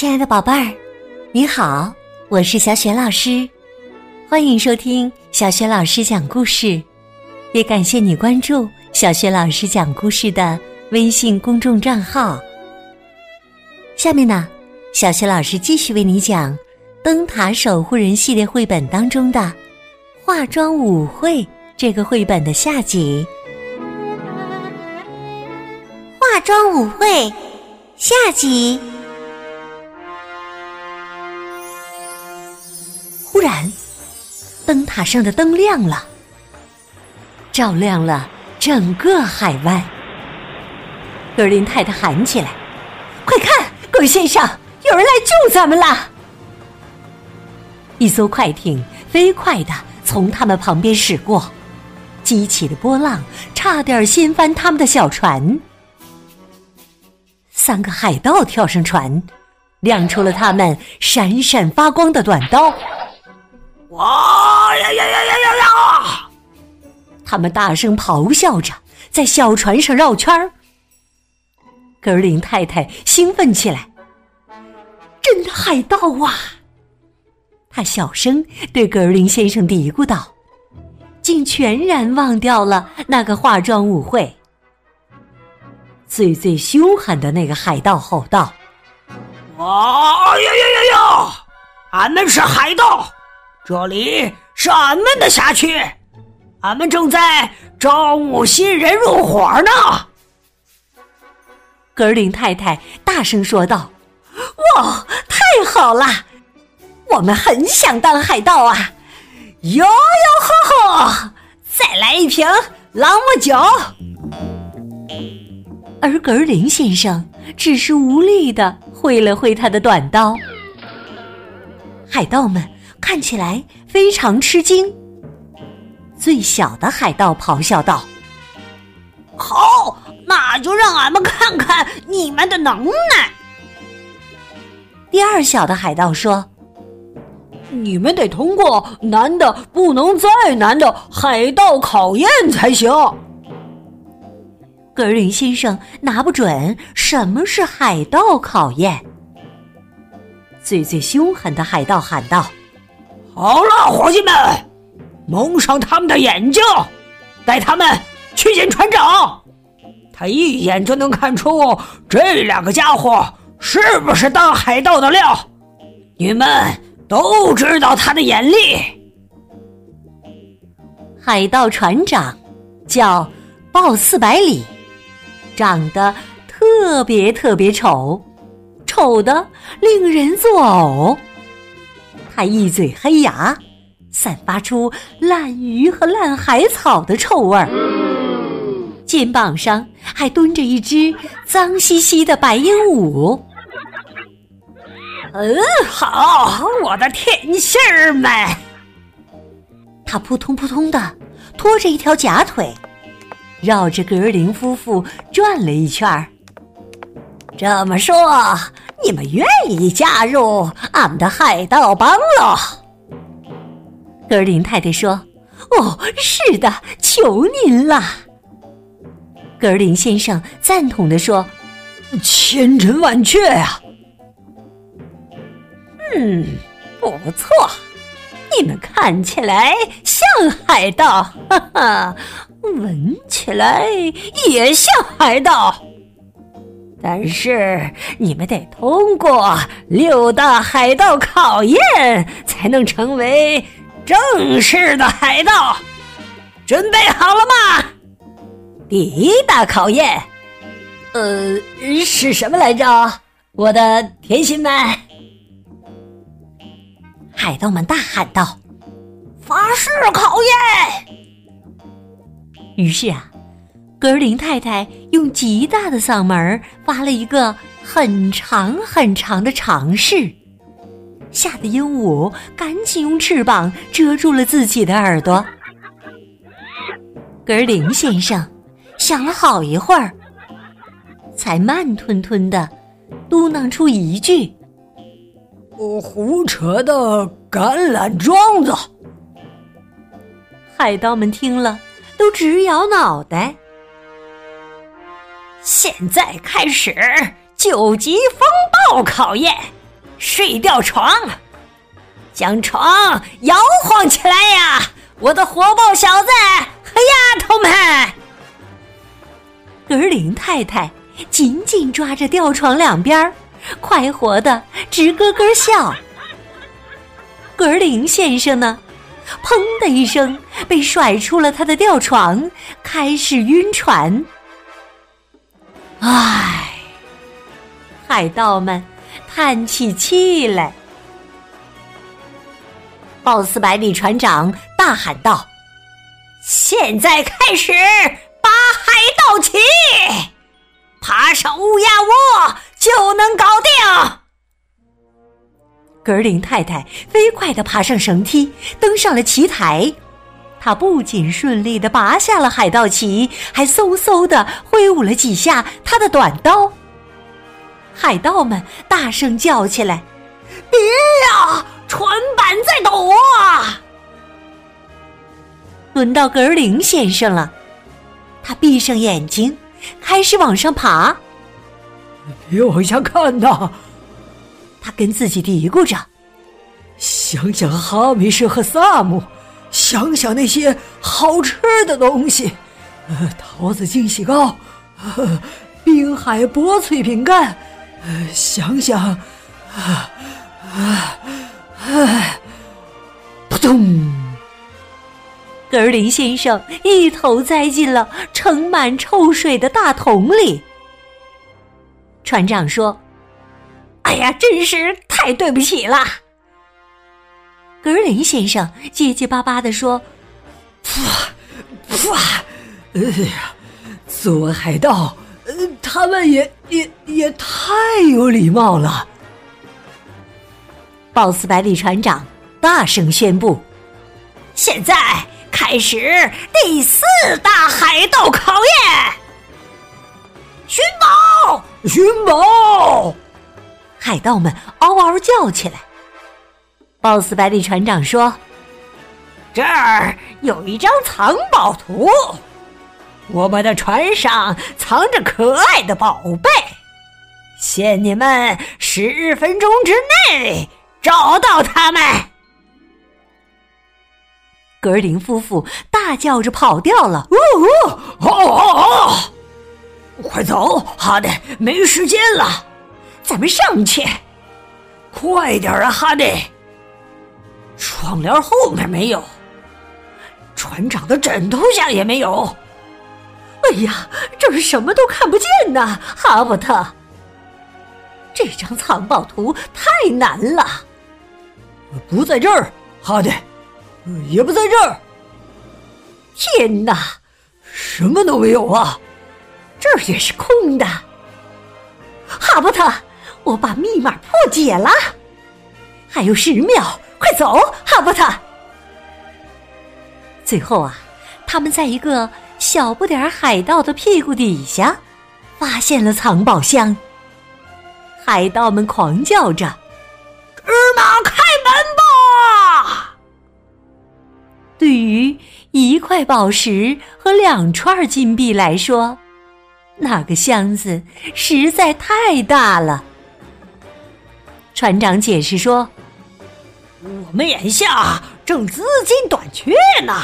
亲爱的宝贝儿，你好，我是小雪老师，欢迎收听小雪老师讲故事，也感谢你关注小雪老师讲故事的微信公众账号。下面呢，小雪老师继续为你讲《灯塔守护人》系列绘本当中的《化妆舞会》这个绘本的下集，《化妆舞会》下集。灯塔上的灯亮了，照亮了整个海湾。格林太太喊起来：“快看，鬼先生，有人来救咱们了！”一艘快艇飞快的从他们旁边驶过，激起的波浪差点掀翻他们的小船。三个海盗跳上船，亮出了他们闪闪发光的短刀。哇呀呀呀呀呀！他们大声咆哮着，在小船上绕圈儿。格林太太兴奋起来：“真的海盗啊！”他小声对格林先生嘀咕道，竟全然忘掉了那个化妆舞会。最最凶狠的那个海盗吼道：“哇呀呀呀呀！俺们是海盗！”这里是俺们的辖区，俺们正在招募新人入伙呢。格林太太大声说道：“哇，太好了！我们很想当海盗啊！哟哟呵呵，再来一瓶朗姆酒。”而格林先生只是无力的挥了挥他的短刀。海盗们。看起来非常吃惊。最小的海盗咆哮道：“好，那就让俺们看看你们的能耐。”第二小的海盗说：“你们得通过难的不能再难的海盗考验才行。”格林先生拿不准什么是海盗考验。最最凶狠的海盗喊道。好了，伙计们，蒙上他们的眼睛，带他们去见船长。他一眼就能看出这两个家伙是不是当海盗的料。你们都知道他的眼力。海盗船长叫鲍四百里，长得特别特别丑，丑的令人作呕。他一嘴黑牙，散发出烂鱼和烂海草的臭味儿。肩膀上还蹲着一只脏兮兮的白鹦鹉。嗯，好，我的甜心儿们。他扑通扑通的拖着一条假腿，绕着格林夫妇转了一圈儿。这么说。你们愿意加入俺们的海盗帮喽？格林太太说：“哦，是的，求您了。”格林先生赞同的说：“千真万确呀！”嗯，不错，你们看起来像海盗，哈哈，闻起来也像海盗。但是你们得通过六大海盗考验，才能成为正式的海盗。准备好了吗？第一大考验，呃，是什么来着？我的甜心们！海盗们大喊道：“法式考验！”于是啊。格林太太用极大的嗓门发了一个很长很长的长试，吓得鹦鹉赶紧用翅膀遮住了自己的耳朵。格林先生想了好一会儿，才慢吞吞的嘟囔出一句：“我胡扯的橄榄桩子。”海盗们听了都直摇脑袋。现在开始九级风暴考验，睡吊床，将床摇晃起来呀！我的火爆小子和丫头们。格林太太紧紧抓着吊床两边，快活的直咯咯笑。格林先生呢？砰的一声，被甩出了他的吊床，开始晕船。唉，海盗们叹起气来。鲍斯百里船长大喊道：“现在开始拔海盗旗，爬上乌鸦窝就能搞定。”格林太太飞快地爬上绳梯，登上了旗台。他不仅顺利的拔下了海盗旗，还嗖嗖的挥舞了几下他的短刀。海盗们大声叫起来：“别呀，船板在抖啊！”轮到格林先生了，他闭上眼睛，开始往上爬。别往下看呐！他跟自己嘀咕着：“想想哈密士和萨姆，想想那些好吃的东西，呃，桃子惊喜糕，呃，滨海薄脆饼干，呃，想想，啊啊啊！扑通！格林先生一头栽进了盛满臭水的大桶里。船长说。哎呀，真是太对不起了！格林先生结结巴巴地说：“哇，哇，哎呀，作为海盗，呃，他们也也也太有礼貌了。”鲍斯百里船长大声宣布：“现在开始第四大海盗考验！寻宝，寻宝！”海盗们嗷嗷叫起来。鲍斯百里船长说：“这儿有一张藏宝图，我们的船上藏着可爱的宝贝，限你们十分钟之内找到他们。”格林夫妇大叫着跑掉了。哦哦哦哦！快走，哈德，没时间了。咱们上去，快点啊，哈迪！窗帘后面没有，船长的枕头下也没有。哎呀，这是什么都看不见呐，哈伯特！这张藏宝图太难了。不在这儿，哈迪，也不在这儿。天哪，什么都没有啊！这儿也是空的，哈伯特。我把密码破解了，还有十秒，快走，哈伯特！最后啊，他们在一个小不点儿海盗的屁股底下发现了藏宝箱。海盗们狂叫着：“芝麻开门吧！”对于一块宝石和两串金币来说，那个箱子实在太大了。船长解释说：“我们眼下正资金短缺呢，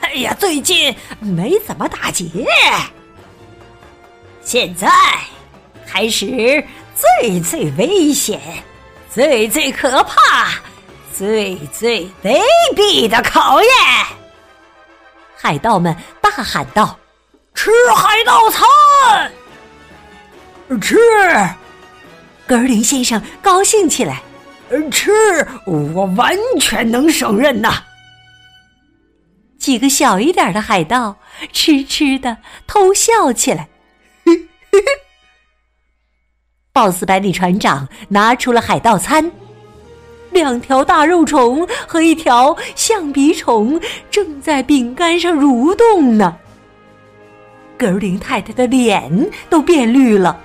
哎呀，最近没怎么打劫。现在开始最最危险、最最可怕、最最卑鄙的考验！”海盗们大喊道：“吃海盗餐，吃！”格林先生高兴起来，吃，我完全能胜任呐！几个小一点的海盗痴痴的偷笑起来。鲍斯百里船长拿出了海盗餐，两条大肉虫和一条象鼻虫正在饼干上蠕动呢。格林太太的脸都变绿了。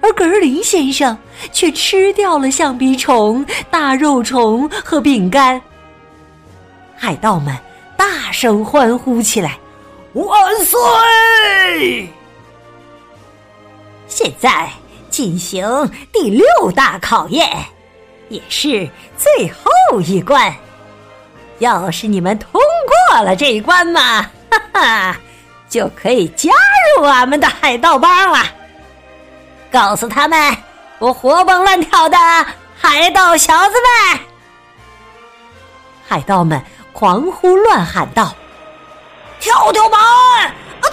而格林先生却吃掉了橡皮虫、大肉虫和饼干。海盗们大声欢呼起来：“万岁！”现在进行第六大考验也是最后一关。要是你们通过了这一关嘛，哈哈，就可以加入俺们的海盗帮了。告诉他们，我活蹦乱跳的海盗小子们！海盗们狂呼乱喊道：“跳跳板，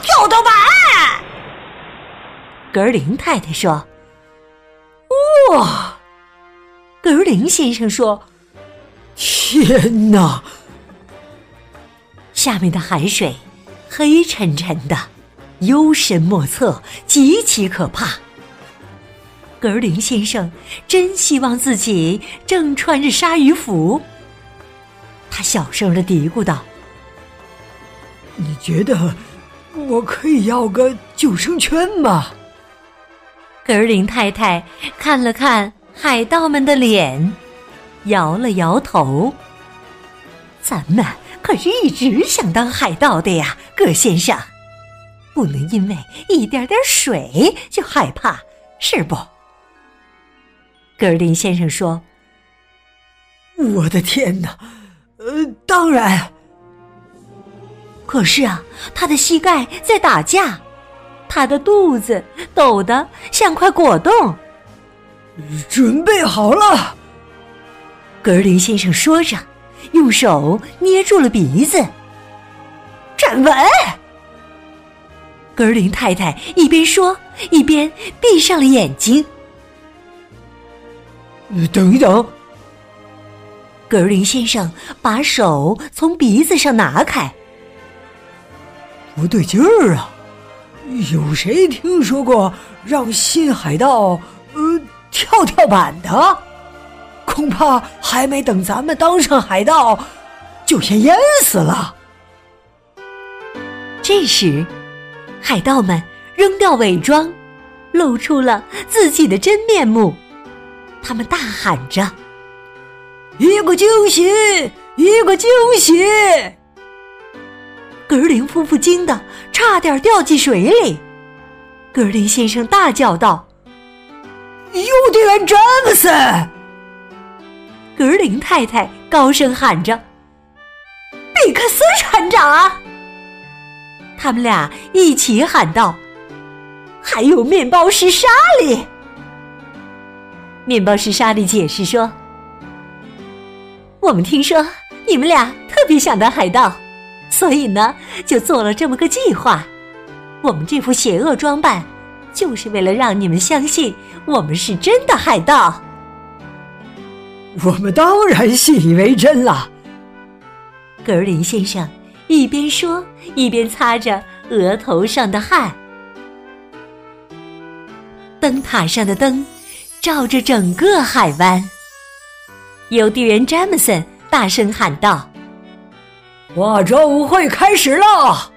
跳跳板！”格林太太说：“哇！”格林先生说：“天哪！”下面的海水黑沉沉的，幽深莫测，极其可怕。格林先生真希望自己正穿着鲨鱼服。他小声的嘀咕道：“你觉得我可以要个救生圈吗？”格林太太看了看海盗们的脸，摇了摇头。咱们可是一直想当海盗的呀，葛先生，不能因为一点点水就害怕，是不？格林先生说：“我的天哪，呃，当然。可是啊，他的膝盖在打架，他的肚子抖得像块果冻。准备好了。”格林先生说着，用手捏住了鼻子，站稳。格林太太一边说，一边闭上了眼睛。等一等，格林先生把手从鼻子上拿开。不对劲儿啊！有谁听说过让新海盗呃跳跳板的？恐怕还没等咱们当上海盗，就先淹死了。这时，海盗们扔掉伪装，露出了自己的真面目。他们大喊着：“一个惊喜，一个惊喜！”格林夫妇惊得差点掉进水里。格林先生大叫道：“邮递员詹姆斯！”格林太太高声喊着：“比克斯船长！”他们俩一起喊道：“还有面包师莎莉！”面包师莎莉解释说：“我们听说你们俩特别想当海盗，所以呢，就做了这么个计划。我们这副邪恶装扮，就是为了让你们相信我们是真的海盗。”我们当然信以为真了。格林先生一边说，一边擦着额头上的汗。灯塔上的灯。照着整个海湾，邮递员詹姆森大声喊道：“化妆舞会开始了！”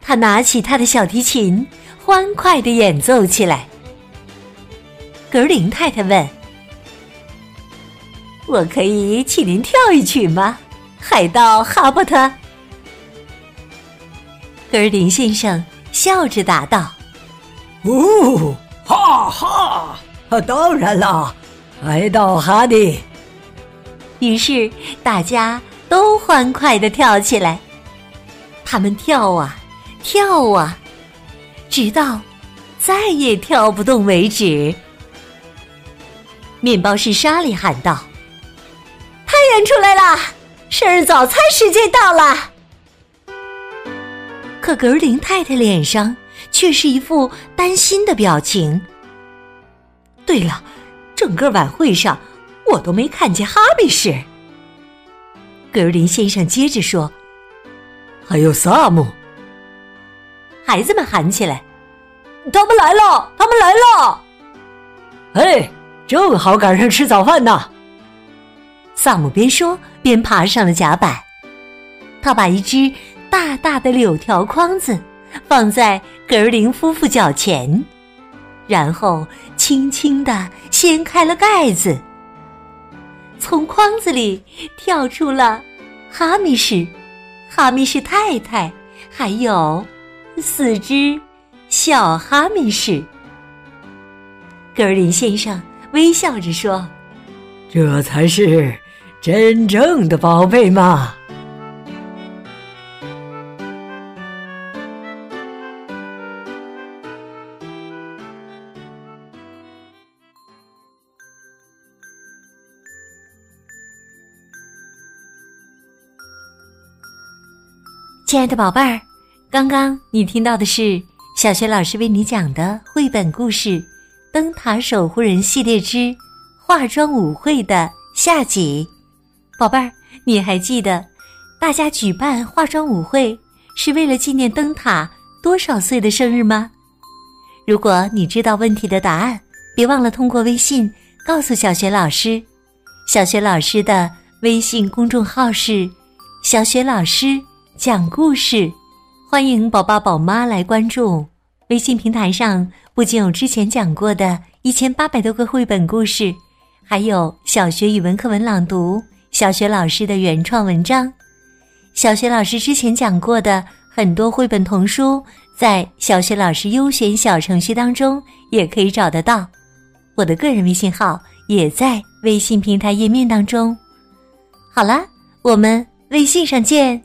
他拿起他的小提琴，欢快的演奏起来。格林太太问：“我可以请您跳一曲吗，海盗哈伯特？”格林先生笑着答道：“哦。”哈哈！当然啦，来到哈迪。于是大家都欢快的跳起来。他们跳啊跳啊，直到再也跳不动为止。面包师莎莉喊道：“太阳出来了，生日早餐时间到了。”可格林太太脸上。却是一副担心的表情。对了，整个晚会上我都没看见哈密士。格林先生接着说：“还有萨姆。”孩子们喊起来：“他们来了！他们来了！”哎，正好赶上吃早饭呢。萨姆边说边爬上了甲板，他把一只大大的柳条筐子。放在格林夫妇脚前，然后轻轻地掀开了盖子，从筐子里跳出了哈密士、哈密士太太，还有四只小哈密士。格林先生微笑着说：“这才是真正的宝贝嘛！亲爱的宝贝儿，刚刚你听到的是小学老师为你讲的绘本故事《灯塔守护人》系列之化妆舞会的下集。宝贝儿，你还记得大家举办化妆舞会是为了纪念灯塔多少岁的生日吗？如果你知道问题的答案，别忘了通过微信告诉小学老师。小学老师的微信公众号是“小学老师”。讲故事，欢迎宝爸宝妈来关注。微信平台上不仅有之前讲过的一千八百多个绘本故事，还有小学语文课文朗读、小学老师的原创文章。小学老师之前讲过的很多绘本童书，在小学老师优选小程序当中也可以找得到。我的个人微信号也在微信平台页面当中。好了，我们微信上见。